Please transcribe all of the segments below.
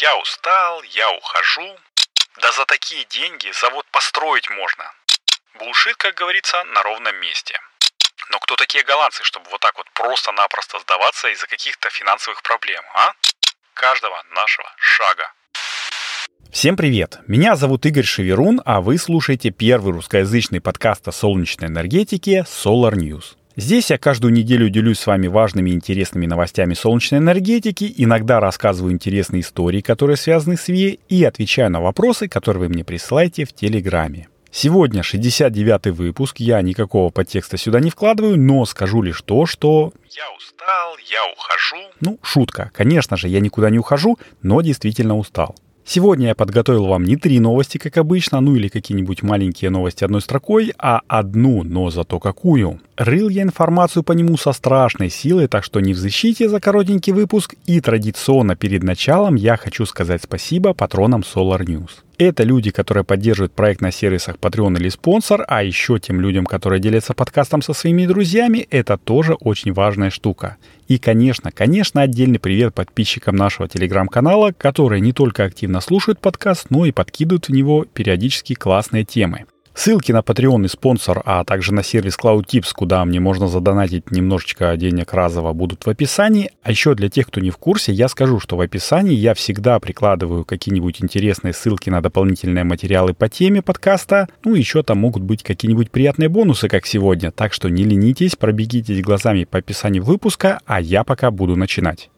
Я устал, я ухожу. Да за такие деньги завод построить можно. Булшит, как говорится, на ровном месте. Но кто такие голландцы, чтобы вот так вот просто-напросто сдаваться из-за каких-то финансовых проблем, а? Каждого нашего шага. Всем привет! Меня зовут Игорь Шеверун, а вы слушаете первый русскоязычный подкаст о солнечной энергетике Solar News. Здесь я каждую неделю делюсь с вами важными и интересными новостями солнечной энергетики, иногда рассказываю интересные истории, которые связаны с ВИЭ, и отвечаю на вопросы, которые вы мне присылаете в Телеграме. Сегодня 69-й выпуск, я никакого подтекста сюда не вкладываю, но скажу лишь то, что... Я устал, я ухожу. Ну, шутка. Конечно же, я никуда не ухожу, но действительно устал. Сегодня я подготовил вам не три новости, как обычно, ну или какие-нибудь маленькие новости одной строкой, а одну, но зато какую. Рыл я информацию по нему со страшной силой, так что не взыщите за коротенький выпуск. И традиционно перед началом я хочу сказать спасибо патронам Solar News. Это люди, которые поддерживают проект на сервисах Patreon или спонсор, а еще тем людям, которые делятся подкастом со своими друзьями, это тоже очень важная штука. И, конечно, конечно, отдельный привет подписчикам нашего телеграм-канала, которые не только активно слушают подкаст, но и подкидывают в него периодически классные темы. Ссылки на Patreon и спонсор, а также на сервис CloudTips, куда мне можно задонатить немножечко денег разово, будут в описании. А еще для тех, кто не в курсе, я скажу, что в описании я всегда прикладываю какие-нибудь интересные ссылки на дополнительные материалы по теме подкаста. Ну, еще там могут быть какие-нибудь приятные бонусы, как сегодня. Так что не ленитесь, пробегитесь глазами по описанию выпуска, а я пока буду начинать.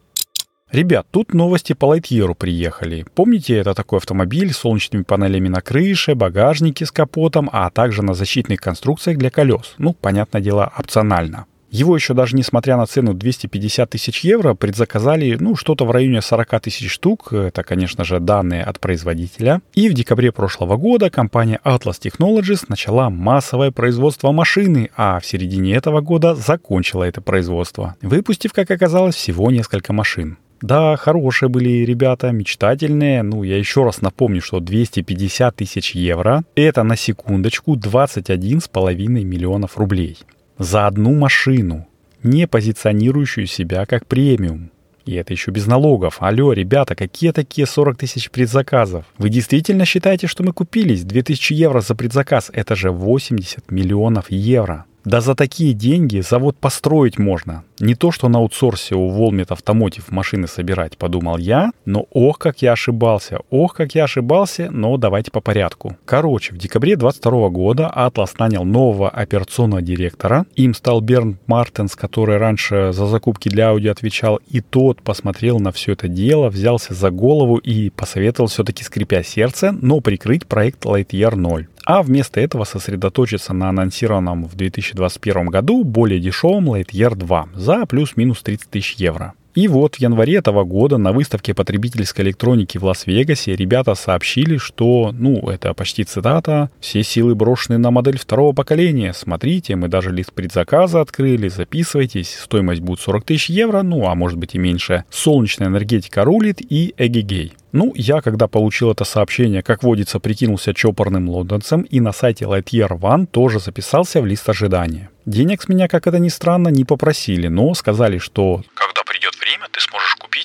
Ребят, тут новости по Lightyear приехали. Помните, это такой автомобиль с солнечными панелями на крыше, багажнике с капотом, а также на защитных конструкциях для колес. Ну, понятное дело, опционально. Его еще даже несмотря на цену 250 тысяч евро предзаказали, ну, что-то в районе 40 тысяч штук. Это, конечно же, данные от производителя. И в декабре прошлого года компания Atlas Technologies начала массовое производство машины, а в середине этого года закончила это производство, выпустив, как оказалось, всего несколько машин. Да, хорошие были ребята, мечтательные. Ну, я еще раз напомню, что 250 тысяч евро – это на секундочку 21,5 миллионов рублей. За одну машину, не позиционирующую себя как премиум. И это еще без налогов. Алло, ребята, какие такие 40 тысяч предзаказов? Вы действительно считаете, что мы купились? 2000 евро за предзаказ – это же 80 миллионов евро. Да за такие деньги завод построить можно. Не то, что на аутсорсе у Волмет Автомотив машины собирать, подумал я, но ох, как я ошибался, ох, как я ошибался, но давайте по порядку. Короче, в декабре 22 года Atlas нанял нового операционного директора. Им стал Берн Мартенс, который раньше за закупки для Audi отвечал, и тот посмотрел на все это дело, взялся за голову и посоветовал все-таки, скрипя сердце, но прикрыть проект Lightyear 0 а вместо этого сосредоточиться на анонсированном в 2021 году более дешевом Lightyear 2 за плюс-минус 30 тысяч евро. И вот в январе этого года на выставке потребительской электроники в Лас-Вегасе ребята сообщили, что, ну, это почти цитата, «Все силы брошены на модель второго поколения. Смотрите, мы даже лист предзаказа открыли, записывайтесь, стоимость будет 40 тысяч евро, ну, а может быть и меньше. Солнечная энергетика рулит и эгегей». Ну, я, когда получил это сообщение, как водится, прикинулся чопорным лондонцем и на сайте Lightyear One тоже записался в лист ожидания. Денег с меня, как это ни странно, не попросили, но сказали, что... Когда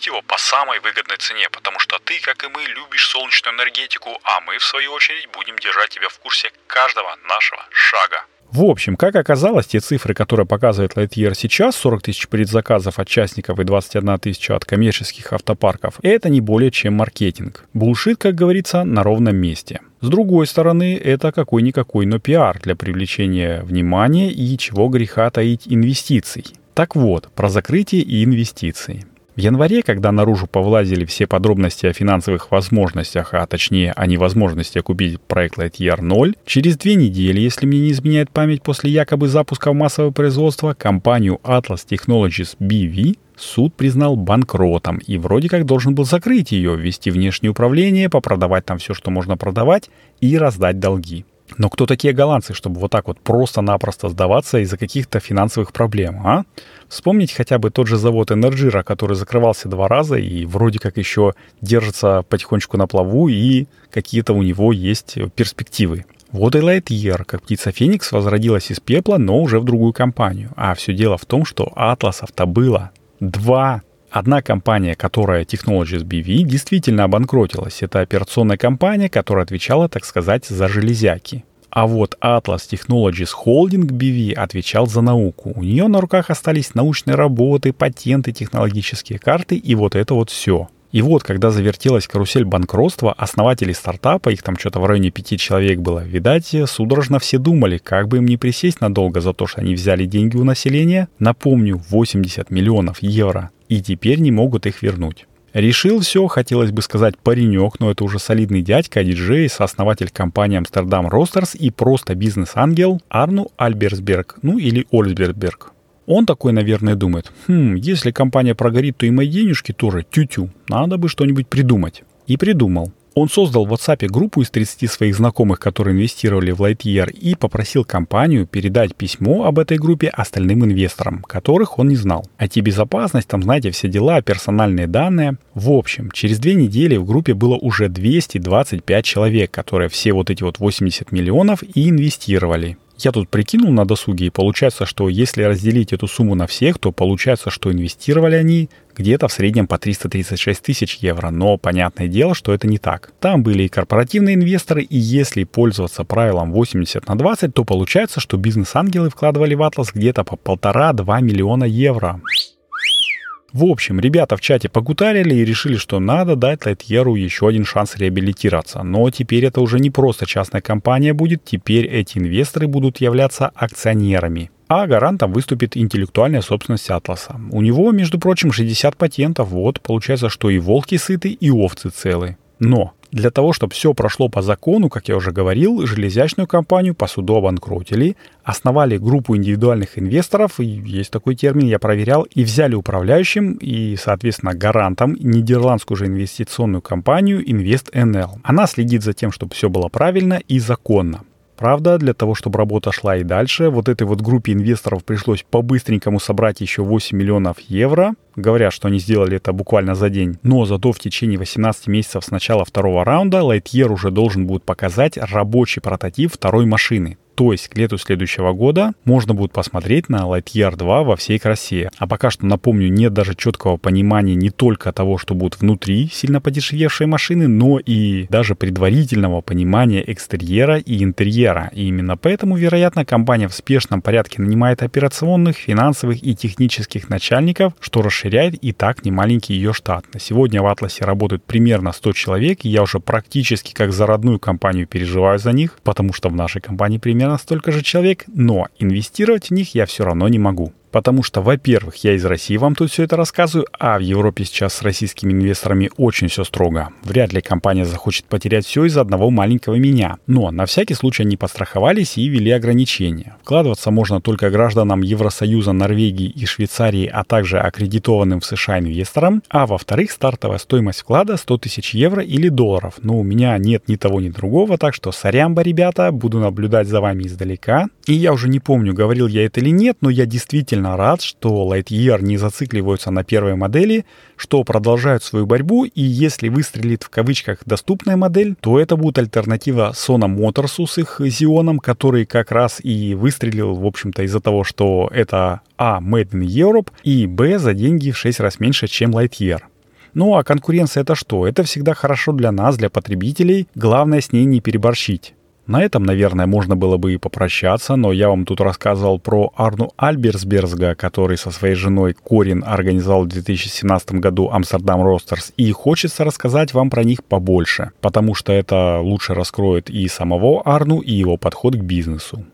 купить его по самой выгодной цене, потому что ты, как и мы, любишь солнечную энергетику, а мы, в свою очередь, будем держать тебя в курсе каждого нашего шага. В общем, как оказалось, те цифры, которые показывает Lightyear сейчас, 40 тысяч предзаказов от частников и 21 тысяча от коммерческих автопарков, это не более чем маркетинг. Булшит, как говорится, на ровном месте. С другой стороны, это какой-никакой, но пиар для привлечения внимания и, чего греха таить, инвестиций. Так вот, про закрытие и инвестиции. В январе, когда наружу повлазили все подробности о финансовых возможностях, а точнее о невозможности купить проект Lightyear 0, через две недели, если мне не изменяет память, после якобы запуска в массовое производство, компанию Atlas Technologies BV суд признал банкротом и вроде как должен был закрыть ее, ввести внешнее управление, попродавать там все, что можно продавать и раздать долги. Но кто такие голландцы, чтобы вот так вот просто-напросто сдаваться из-за каких-то финансовых проблем, а? Вспомнить хотя бы тот же завод Энерджира, который закрывался два раза и вроде как еще держится потихонечку на плаву и какие-то у него есть перспективы. Вот и Lightyear, как птица Феникс, возродилась из пепла, но уже в другую компанию. А все дело в том, что атласов-то было два. Одна компания, которая Technologies BV, действительно обанкротилась. Это операционная компания, которая отвечала, так сказать, за железяки. А вот Atlas Technologies Holding BV отвечал за науку. У нее на руках остались научные работы, патенты, технологические карты и вот это вот все. И вот, когда завертелась карусель банкротства, основатели стартапа, их там что-то в районе пяти человек было, видать, судорожно все думали, как бы им не присесть надолго за то, что они взяли деньги у населения, напомню, 80 миллионов евро, и теперь не могут их вернуть. Решил все, хотелось бы сказать, паренек, но это уже солидный дядька, диджей, сооснователь компании Амстердам Ростерс и просто бизнес-ангел Арну Альберсберг, ну или Ольсбергберг. Он такой, наверное, думает, хм, если компания прогорит, то и мои денежки тоже тю-тю, надо бы что-нибудь придумать. И придумал. Он создал в WhatsApp группу из 30 своих знакомых, которые инвестировали в Lightyear, и попросил компанию передать письмо об этой группе остальным инвесторам, которых он не знал. IT-безопасность, там, знаете, все дела, персональные данные. В общем, через две недели в группе было уже 225 человек, которые все вот эти вот 80 миллионов и инвестировали. Я тут прикинул на досуге, и получается, что если разделить эту сумму на всех, то получается, что инвестировали они где-то в среднем по 336 тысяч евро. Но понятное дело, что это не так. Там были и корпоративные инвесторы, и если пользоваться правилом 80 на 20, то получается, что бизнес-ангелы вкладывали в Атлас где-то по полтора-два миллиона евро. В общем, ребята в чате погутарили и решили, что надо дать Лайтьеру еще один шанс реабилитироваться. Но теперь это уже не просто частная компания будет, теперь эти инвесторы будут являться акционерами. А гарантом выступит интеллектуальная собственность Атласа. У него, между прочим, 60 патентов. Вот, получается, что и волки сыты, и овцы целы. Но для того, чтобы все прошло по закону, как я уже говорил, железячную компанию по суду обанкротили, основали группу индивидуальных инвесторов, есть такой термин, я проверял, и взяли управляющим и, соответственно, гарантом нидерландскую же инвестиционную компанию InvestNL. Она следит за тем, чтобы все было правильно и законно. Правда, для того, чтобы работа шла и дальше, вот этой вот группе инвесторов пришлось по-быстренькому собрать еще 8 миллионов евро. Говорят, что они сделали это буквально за день. Но зато в течение 18 месяцев с начала второго раунда Lightyear уже должен будет показать рабочий прототип второй машины. То есть к лету следующего года можно будет посмотреть на Lightyear 2 во всей красе. А пока что, напомню, нет даже четкого понимания не только того, что будет внутри сильно подешевевшей машины, но и даже предварительного понимания экстерьера и интерьера. И именно поэтому, вероятно, компания в спешном порядке нанимает операционных, финансовых и технических начальников, что расширяет и так немаленький ее штат. На сегодня в Атласе работают примерно 100 человек, и я уже практически как за родную компанию переживаю за них, потому что в нашей компании примерно примерно столько же человек, но инвестировать в них я все равно не могу. Потому что, во-первых, я из России вам тут все это рассказываю, а в Европе сейчас с российскими инвесторами очень все строго. Вряд ли компания захочет потерять все из-за одного маленького меня. Но на всякий случай они постраховались и ввели ограничения. Вкладываться можно только гражданам Евросоюза, Норвегии и Швейцарии, а также аккредитованным в США инвесторам. А во-вторых, стартовая стоимость вклада 100 тысяч евро или долларов. Но у меня нет ни того, ни другого, так что сорямба, ребята, буду наблюдать за вами издалека. И я уже не помню, говорил я это или нет, но я действительно действительно рад, что Lightyear не зацикливаются на первой модели, что продолжают свою борьбу, и если выстрелит в кавычках доступная модель, то это будет альтернатива Sona Motors с их Xeon, который как раз и выстрелил, в общем-то, из-за того, что это А. Made in Europe, и Б. за деньги в 6 раз меньше, чем Lightyear. Ну а конкуренция это что? Это всегда хорошо для нас, для потребителей. Главное с ней не переборщить. На этом, наверное, можно было бы и попрощаться, но я вам тут рассказывал про Арну Альберсберзга, который со своей женой Корин организовал в 2017 году Амстердам Ростерс, и хочется рассказать вам про них побольше, потому что это лучше раскроет и самого Арну, и его подход к бизнесу.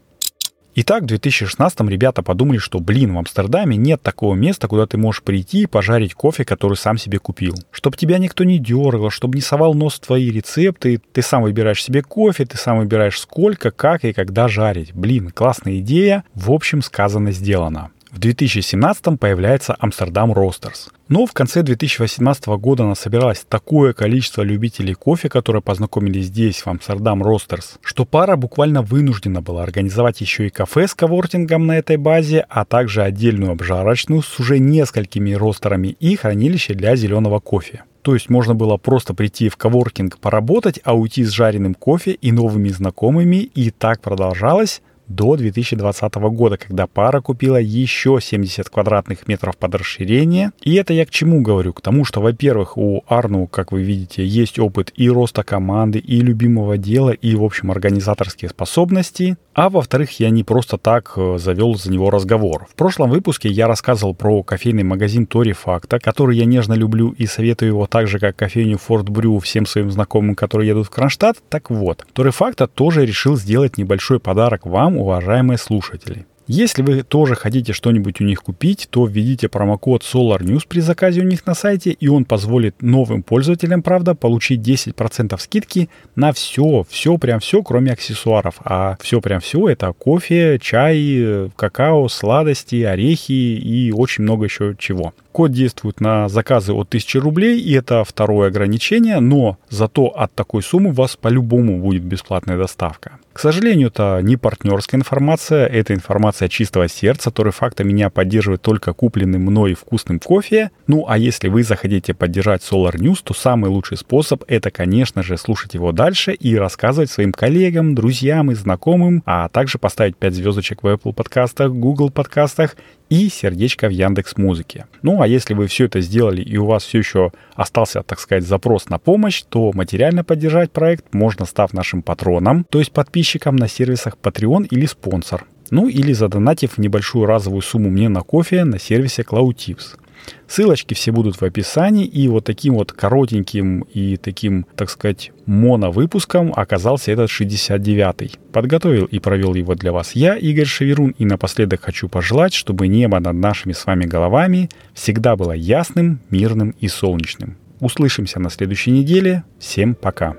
Итак, в 2016 ребята подумали, что, блин, в Амстердаме нет такого места, куда ты можешь прийти и пожарить кофе, который сам себе купил. Чтобы тебя никто не дергал, чтобы не совал нос в твои рецепты, ты сам выбираешь себе кофе, ты сам выбираешь сколько, как и когда жарить. Блин, классная идея, в общем, сказано, сделано. В 2017 появляется Амстердам Ростерс. Но в конце 2018 года насобиралось такое количество любителей кофе, которые познакомились здесь, в Амстердам Ростерс, что пара буквально вынуждена была организовать еще и кафе с кавортингом на этой базе, а также отдельную обжарочную с уже несколькими ростерами и хранилище для зеленого кофе. То есть можно было просто прийти в коворкинг поработать, а уйти с жареным кофе и новыми знакомыми, и так продолжалось до 2020 года, когда пара купила еще 70 квадратных метров под расширение. И это я к чему говорю? К тому, что, во-первых, у Арну, как вы видите, есть опыт и роста команды, и любимого дела, и, в общем, организаторские способности. А во-вторых, я не просто так э, завел за него разговор. В прошлом выпуске я рассказывал про кофейный магазин Тори Факта, который я нежно люблю и советую его так же, как кофейню Форт Брю всем своим знакомым, которые едут в Кронштадт. Так вот, Тори Факта тоже решил сделать небольшой подарок вам, уважаемые слушатели. Если вы тоже хотите что-нибудь у них купить, то введите промокод SolarNews при заказе у них на сайте, и он позволит новым пользователям, правда, получить 10% скидки на все, все, прям все, кроме аксессуаров. А все, прям все, это кофе, чай, какао, сладости, орехи и очень много еще чего. Код действует на заказы от 1000 рублей, и это второе ограничение, но зато от такой суммы у вас по-любому будет бесплатная доставка. К сожалению, это не партнерская информация, это информация чистого сердца, который факта меня поддерживает только купленным мной вкусным кофе. Ну, а если вы захотите поддержать Solar News, то самый лучший способ это, конечно же, слушать его дальше и рассказывать своим коллегам, друзьям и знакомым, а также поставить 5 звездочек в Apple подкастах, Google подкастах и сердечко в Яндекс Музыке. Ну а если вы все это сделали и у вас все еще остался, так сказать, запрос на помощь, то материально поддержать проект можно став нашим патроном, то есть подписчиком на сервисах Patreon или спонсор. Ну или задонатив небольшую разовую сумму мне на кофе на сервисе CloudTips. Ссылочки все будут в описании, и вот таким вот коротеньким и таким, так сказать, моновыпуском оказался этот 69-й. Подготовил и провел его для вас я, Игорь Шеверун, и напоследок хочу пожелать, чтобы небо над нашими с вами головами всегда было ясным, мирным и солнечным. Услышимся на следующей неделе. Всем пока.